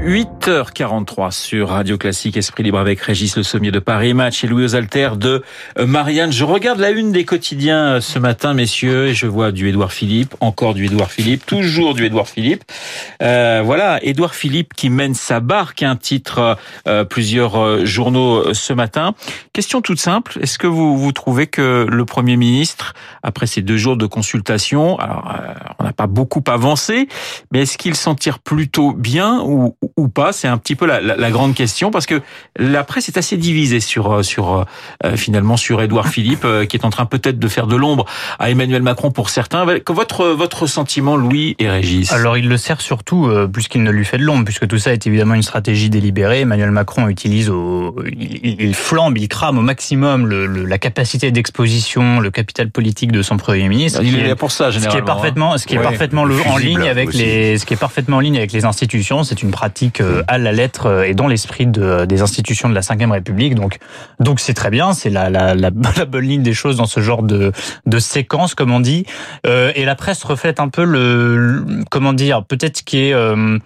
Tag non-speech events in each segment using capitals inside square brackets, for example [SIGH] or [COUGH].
8h43 sur Radio Classique, Esprit Libre avec Régis Le Sommier de Paris Match et Louis aux de euh, Marianne. Je regarde la une des quotidiens euh, ce matin, messieurs, et je vois du Édouard Philippe, encore du Édouard Philippe, toujours du Édouard Philippe. Euh, voilà, Édouard Philippe qui mène sa barque, un titre euh, plusieurs journaux ce matin. Question toute simple, est-ce que vous, vous trouvez que le Premier ministre, après ces deux jours de consultation, alors on n'a pas beaucoup avancé, mais est-ce qu'il s'en tire plutôt bien ou ou pas C'est un petit peu la, la, la, grande question parce que la presse est assez divisée sur euh, sur euh, finalement sur Édouard [LAUGHS] Philippe euh, qui est en train peut-être de faire de l'ombre à Emmanuel Macron pour certains. Votre votre sentiment, Louis et Régis? Alors il le sert surtout euh, plus qu'il ne lui fait de l'ombre puisque tout ça est évidemment une stratégie délibérée. Emmanuel Macron utilise au il, il flambe, il crame au maximum le, le, la capacité d'exposition, le capital politique de son premier ministre. Il est là pour ça généralement. Ce qui est parfaitement ce qui est parfaitement le, en ligne avec aussi. les ce qui est parfaitement en ligne avec les institutions. C'est une pratique à la lettre et dans l'esprit de, des institutions de la Ve République. Donc, donc c'est très bien, c'est la, la, la, [LAUGHS] la, bonne ligne des choses dans ce genre de, de séquence, comme on dit. Euh, et la presse reflète un peu le, le comment dire, peut-être qui est euh,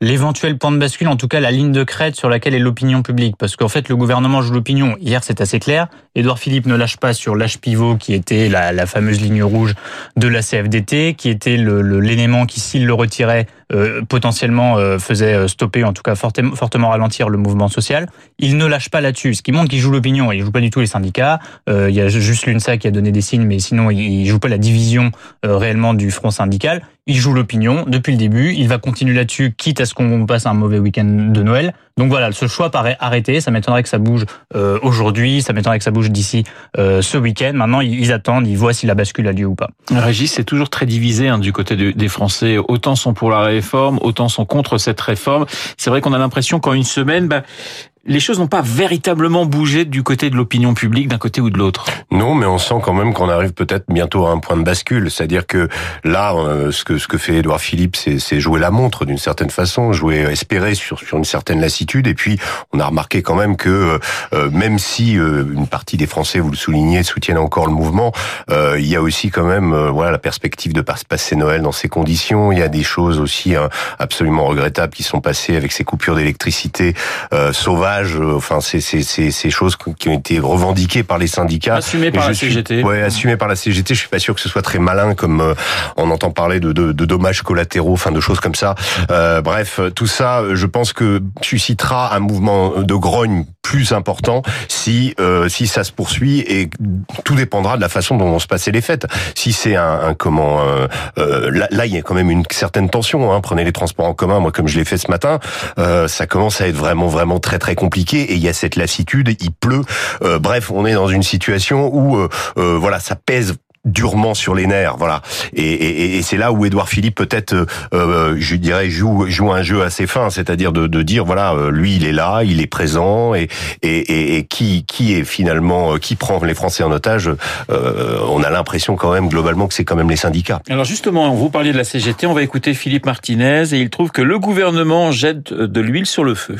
l'éventuel point de bascule, en tout cas la ligne de crête sur laquelle est l'opinion publique. Parce qu'en fait, le gouvernement joue l'opinion. Hier, c'est assez clair. Édouard Philippe ne lâche pas sur l'âge pivot qui était la, la, fameuse ligne rouge de la CFDT, qui était l'élément qui, s'il le retirait, euh, potentiellement euh, faisait stopper, en tout cas fortement, fortement ralentir le mouvement social. Il ne lâche pas là-dessus, ce qui montre qu'il joue l'opinion. Il joue pas du tout les syndicats. Euh, il y a juste l'UNSA qui a donné des signes, mais sinon il, il joue pas la division euh, réellement du front syndical. Il joue l'opinion depuis le début. Il va continuer là-dessus, quitte à ce qu'on passe un mauvais week-end de Noël. Donc voilà, ce choix paraît arrêté. Ça m'étonnerait que ça bouge euh, aujourd'hui. Ça m'étonnerait que ça bouge d'ici euh, ce week-end. Maintenant, ils attendent, ils voient si la bascule a lieu ou pas. Régis, c'est toujours très divisé hein, du côté de, des Français. Autant sont pour la réforme, autant sont contre cette réforme. C'est vrai qu'on a l'impression qu'en une semaine, bah, les choses n'ont pas véritablement bougé du côté de l'opinion publique, d'un côté ou de l'autre. Non, mais on sent quand même qu'on arrive peut-être bientôt à un point de bascule. C'est-à-dire que là, euh, ce que ce que fait Édouard Philippe, c'est jouer la montre d'une certaine façon, jouer espérer sur sur une certaine lassitude. Et puis, on a remarqué quand même que euh, même si euh, une partie des Français, vous le soulignez, soutiennent encore le mouvement, euh, il y a aussi quand même euh, voilà la perspective de passer Noël dans ces conditions. Il y a des choses aussi hein, absolument regrettables qui sont passées avec ces coupures d'électricité sauvages Enfin, c'est ces choses qui ont été revendiquées par les syndicats. Assumées par la suis, CGT. Ouais, assumées par la CGT. Je suis pas sûr que ce soit très malin, comme euh, on entend parler de, de, de, dommages collatéraux, enfin de choses comme ça. Euh, bref, tout ça, je pense que suscitera un mouvement de grogne plus important si euh, si ça se poursuit et tout dépendra de la façon dont vont se passer les fêtes. Si c'est un, un, comment euh, euh, là, il y a quand même une certaine tension. Hein. Prenez les transports en commun, moi comme je l'ai fait ce matin, ça commence à être vraiment vraiment très très compliqué et il y a cette lassitude, il pleut. Euh, bref, on est dans une situation où euh, euh, voilà, ça pèse durement sur les nerfs, voilà. Et, et, et c'est là où Édouard Philippe peut-être, euh, je dirais, joue, joue un jeu assez fin, c'est-à-dire de, de, dire voilà, lui il est là, il est présent, et, et, et qui, qui est finalement, qui prend les Français en otage euh, On a l'impression quand même globalement que c'est quand même les syndicats. Alors justement, vous parliez de la CGT, on va écouter Philippe Martinez, et il trouve que le gouvernement jette de l'huile sur le feu.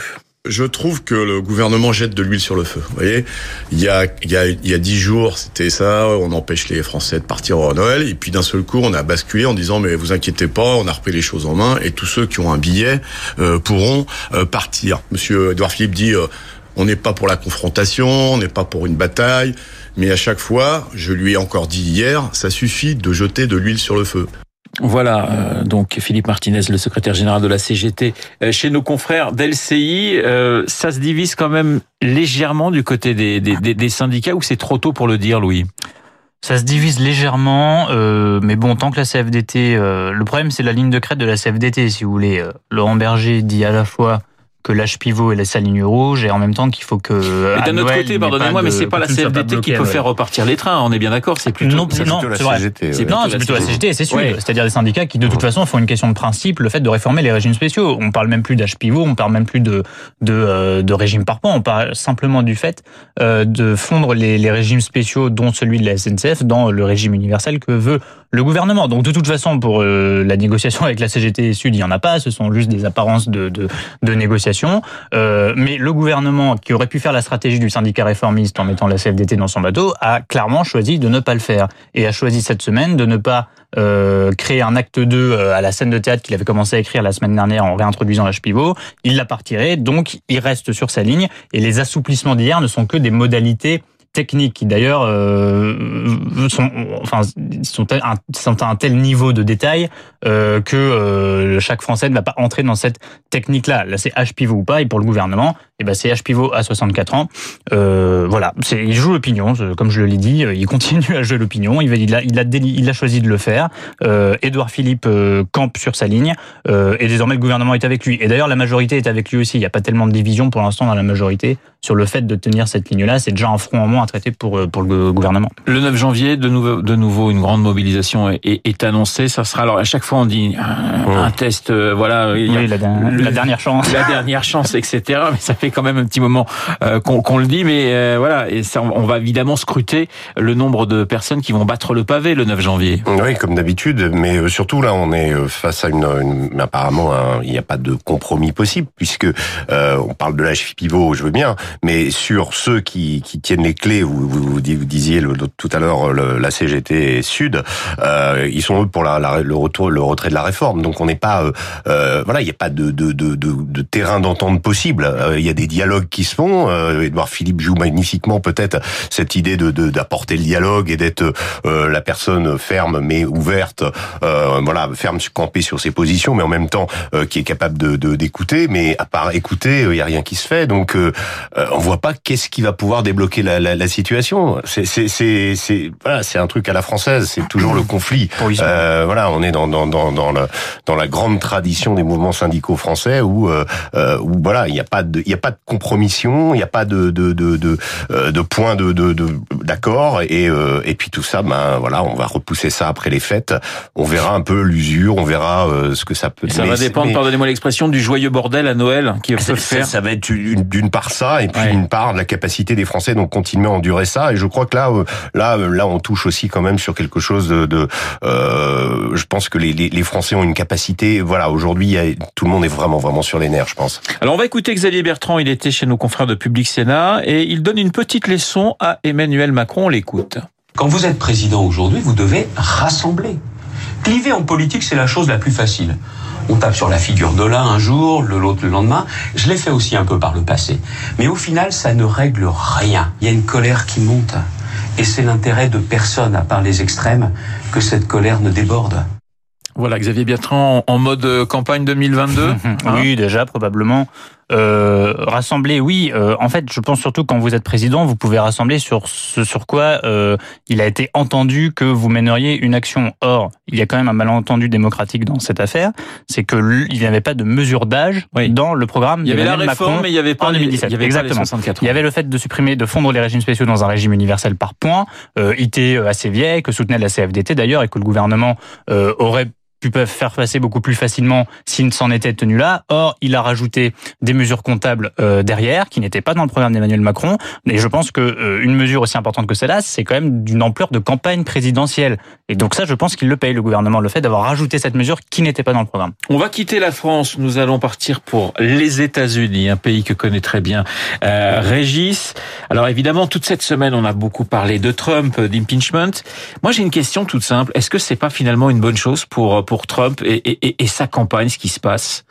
Je trouve que le gouvernement jette de l'huile sur le feu. Vous voyez, il y a il y a il y a dix jours, c'était ça, on empêche les Français de partir au Noël, et puis d'un seul coup, on a basculé en disant mais vous inquiétez pas, on a repris les choses en main, et tous ceux qui ont un billet euh, pourront euh, partir. Monsieur Edouard Philippe dit euh, on n'est pas pour la confrontation, on n'est pas pour une bataille, mais à chaque fois, je lui ai encore dit hier, ça suffit de jeter de l'huile sur le feu. Voilà, euh, donc Philippe Martinez, le secrétaire général de la CGT, euh, chez nos confrères d'LCI, euh, ça se divise quand même légèrement du côté des, syndicats ou c'est trop tôt pour le dire, Louis? Ça se divise légèrement, mais bon, tant que la CFDT... Le problème, c'est la ligne de crête de la CFDT, si vous voulez. Laurent Berger dit à la fois que l'âge pivot est sa ligne rouge et en même temps qu'il faut que. Mais d'un autre côté, pardonnez-moi, mais c'est pas la CFDT qui peut faire repartir les trains. On est bien d'accord. C'est plutôt. Non, c'est plutôt la CGT. C'est non, c'est plutôt la CGT, c'est sûr. Ouais. C'est-à-dire des syndicats qui, de toute façon, font une question de principe, le fait de réformer les régimes spéciaux. On parle même plus d'âge pivot, on parle même plus de de, euh, de régime par point. On parle simplement du fait euh, de fondre les, les régimes spéciaux, dont celui de la SNCF, dans le régime universel que veut le gouvernement. Donc de toute façon, pour euh, la négociation avec la CGT Sud, il y en a pas. Ce sont juste des apparences de, de, de négociation Euh, mais le gouvernement, qui aurait pu faire la stratégie du syndicat réformiste en mettant la CFDT dans son bateau, a clairement choisi de ne pas le faire et a choisi cette semaine de ne pas euh, créer un acte 2 euh, à la scène de théâtre qu'il avait commencé à écrire la semaine dernière en réintroduisant l'âge pivot. Il l'a pas retiré, donc il reste sur sa ligne. Et les assouplissements d'hier ne sont que des modalités techniques qui d'ailleurs euh, sont, enfin, sont, un, sont à un tel niveau de détail euh, que euh, chaque Français ne va pas entrer dans cette technique-là. Là, c'est H pivot ou pas, et pour le gouvernement, eh ben c'est H pivot à 64 ans. Euh, voilà, c'est il joue l'opinion, comme je l'ai dit, il continue à jouer l'opinion. Il, a, il a, il a choisi de le faire. Euh, Édouard Philippe euh, campe sur sa ligne, et désormais le gouvernement est avec lui. Et d'ailleurs, la majorité est avec lui aussi. Il n'y a pas tellement de division pour l'instant dans la majorité sur le fait de tenir cette ligne-là. C'est déjà un front en moins à traiter pour euh, pour le gouvernement. Le 9 janvier, de nouveau, de nouveau une grande mobilisation est, est, annoncée. Ça sera alors à chaque fois on dit un, test, voilà. Oui, la, la, dernière chance, [LAUGHS] la dernière chance, etc. Mais ça fait quand même un petit moment euh, qu'on le dit, mais euh, voilà, et ça, on va évidemment scruter le nombre de personnes qui vont battre le pavé le 9 janvier. Oui, comme d'habitude, mais euh, surtout là, on est face à une, une apparemment, il n'y a pas de compromis possible puisque euh, on parle de l'âge pivot, je veux bien, mais sur ceux qui, qui tiennent les clés, vous, vous, vous disiez le, tout à l'heure la CGT Sud, euh, ils sont eux pour la, la, le retour, le retrait de la réforme. Donc on n'est pas, euh, voilà, il n'y a pas de, de, de, de terrain d'entente possible. Il y a des dialogues qui se font. Euh, Édouard Philippe joue magnifiquement peut-être cette idée de d'apporter le dialogue et d'être euh, la personne ferme mais ouverte, euh, voilà, ferme campée sur ses positions, mais en même temps euh, qui est capable de d'écouter. mais à part écouter, il y a rien qui se fait. Donc on voit pas qu'est-ce qui va pouvoir débloquer la, la, la situation. C'est c'est c'est voilà, c'est un truc à la française. C'est toujours le conflit. voilà, on est dans dans dans dans, le, dans la grande tradition des mouvements syndicaux français où où voilà, il n'y a pas de il y a pas de compromission, il n'y a pas de de de de, euh, de point de d'accord et euh, et puis tout ça, ben voilà, on va repousser ça après les fêtes. On verra un peu l'usure, on verra euh, ce que ça peut. Ça va dépendre, pardonnez-moi l'expression, du joyeux bordel à Noël qui peut faire. Ça, va être d'une part ça et puis une part de la capacité des Français donc continuer à endurer ça. Et je crois que là, là, là, on touche aussi quand même sur quelque chose de. de euh, je pense que les, les, les, Français ont une capacité. Voilà, aujourd'hui, tout le monde est vraiment vraiment sur les nerfs, je pense. Alors on va écouter Xavier Bertrand. Il était chez nos confrères de Public Sénat et il donne une petite leçon à Emmanuel Macron. On l'écoute. Quand vous êtes président aujourd'hui, vous devez rassembler. Cliver en politique, c'est la chose la plus facile. On tape sur la figure de l'un un jour, de l'autre le lendemain. Je l'ai fait aussi un peu par le passé. Mais au final, ça ne règle rien. Il y a une colère qui monte. Et c'est l'intérêt de personne, à part les extrêmes, que cette colère ne déborde. Voilà, Xavier Bertrand en mode euh, campagne 2022. [LAUGHS] oui, déjà probablement. Euh, rassembler, oui. Euh, en fait, je pense surtout quand vous êtes président, vous pouvez rassembler sur ce sur quoi euh, il a été entendu que vous mèneriez une action. Or, il y a quand même un malentendu démocratique dans cette affaire, c'est que il n'y avait pas de mesure d'âge dans le programme. Il y avait la réforme, Macron mais il n'y avait pas en 2017. Il y avait Exactement. Il y avait le fait de supprimer, de fondre les régimes spéciaux dans un régime universel par points, euh, était assez vieille, que soutenait la CFDT d'ailleurs, et que le gouvernement aurait pu peuvent faire passer beaucoup plus facilement s'il s'en était tenu là. Or, il a rajouté des mesures comptables euh, derrière qui n'étaient pas dans le programme d'Emmanuel Macron. Et je pense que euh, une mesure aussi importante que celle-là, c'est quand même d'une ampleur de campagne présidentielle. Et donc ça, je pense qu'il le paye le gouvernement, le fait d'avoir rajouté cette mesure qui n'était pas dans le programme. On va quitter la France. Nous allons partir pour les États-Unis, un pays que connaît très bien euh, Régis. Alors évidemment, toute cette semaine, on a beaucoup parlé de Trump, d'impeachment. Moi, j'ai une question toute simple. Est-ce que c'est pas finalement une bonne chose pour pour Trump et, sa campagne, ce qui se passe.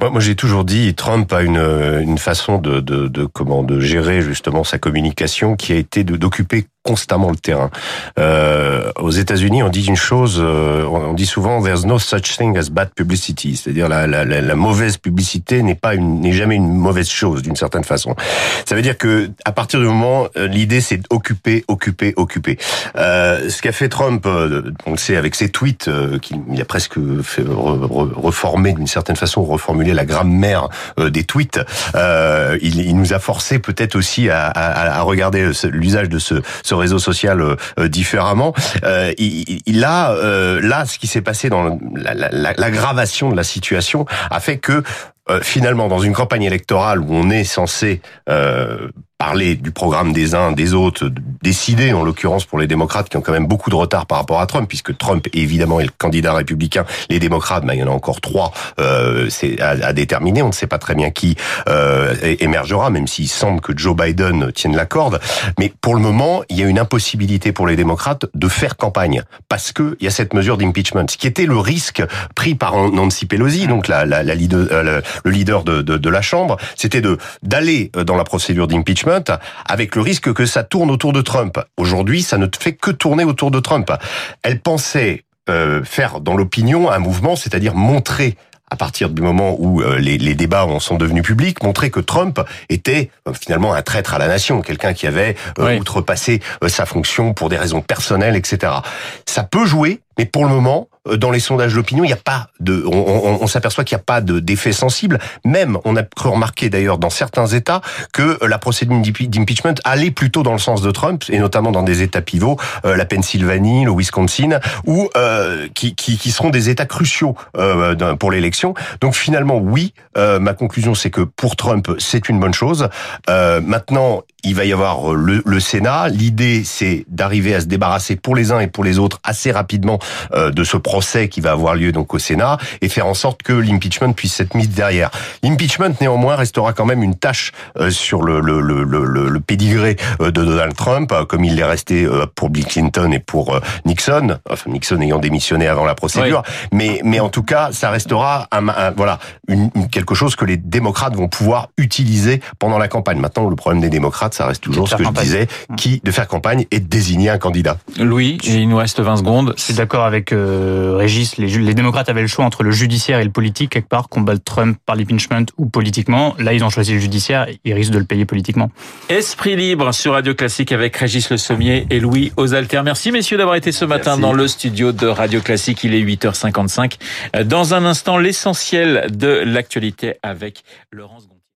Moi, j'ai toujours dit, Trump a une, une façon de, de, de, comment de gérer justement sa communication qui a été d'occuper constamment le terrain. Euh, aux États-Unis, on dit une chose, euh, on dit souvent "There's no such thing as bad publicity", c'est-à-dire la, la, la, mauvaise publicité n'est pas n'est jamais une mauvaise chose d'une certaine façon. Ça veut dire que à partir du moment, euh, l'idée c'est d'occuper, occuper, occuper. Euh, ce qu'a fait Trump, euh, on le sait avec ses tweets, euh, qu'il a presque fait reformer d'une certaine façon, reformuler la grammaire des tweets. Il, il, nous a forcé peut-être aussi à, à, à regarder l'usage de ce, ce réseau social euh, différemment. Euh, il, euh, là ce qui s'est passé dans l'aggravation de la situation a fait que finalement, dans une campagne électorale où on est censé euh, parler du programme des uns, des autres, décidé, en l'occurrence pour les démocrates qui ont quand même beaucoup de retard par rapport à Trump, puisque Trump évidemment est le candidat républicain. Les démocrates, bah, il y en a encore trois euh, à, à, déterminer. On ne sait pas très bien qui euh, émergera, même s'il semble que Joe Biden tienne la corde. Mais pour le moment, il y a une impossibilité pour les démocrates de faire campagne parce que il y a cette mesure d'impeachment, ce qui était le risque pris par Nancy Pelosi, donc la, la, la leader, euh, le leader de, de, de la Chambre, c'était d'aller dans la procédure d'impeachment avec le risque que ça tourne autour de Trump. Aujourd'hui, ça ne fait que tourner autour de Trump. Elle pensait euh, faire dans l'opinion un mouvement, c'est-à-dire montrer à partir du moment où euh, les, les, débats en sont devenus publics, montrer que Trump était euh, finalement un traître à la nation, quelqu'un qui avait outrepassé sa fonction pour des raisons personnelles, etc. Ça peut jouer, mais pour le moment, euh, dans les sondages d'opinion, il n'y a pas de, on, on, on s'aperçoit qu'il n'y a pas d'effet sensible. Même, on a cru remarquer d'ailleurs dans certains États que la procédure d'impeachment allait plutôt dans le sens de Trump, et notamment dans des États pivots, euh, la Pennsylvanie, le Wisconsin, ou euh, qui, qui, qui, seront des États cruciaux euh, pour l'élection. Donc finalement, oui, euh, ma conclusion c'est que pour Trump, c'est une bonne chose. maintenant, il va y avoir le, le Sénat. L'idée, c'est d'arriver à se débarrasser pour les uns et pour les autres assez rapidement de ce procès qui va avoir lieu donc au Sénat et faire en sorte que l'impeachment puisse être mis derrière. L'impeachment néanmoins restera quand même une tâche euh, sur le, le, le, le, le pédigré euh, de Donald Trump, euh, comme il l'est resté pour Bill Clinton et pour Nixon, enfin Nixon ayant démissionné avant la procédure. Mais, mais en tout cas, ça restera un, voilà une, quelque chose que les démocrates vont pouvoir utiliser pendant la campagne. Maintenant, le problème des démocrates, ça reste toujours ce que je disais, qui de faire campagne et de désigner un candidat. Louis, il nous reste 20 secondes. Je suis d'accord avec Régis, les, les, démocrates avaient le choix entre le judiciaire et le politique, quelque part, combattre Trump par l'impeachment ou politiquement. Là, ils ont choisi le judiciaire, ils risquent de le payer politiquement. Esprit libre sur Radio Classique avec Régis Le Sommier et Louis Osalter. Merci messieurs d'avoir été ce matin Merci. dans le studio de Radio Classique. Il est 8h55. Dans un instant, l'essentiel de l'actualité avec Laurence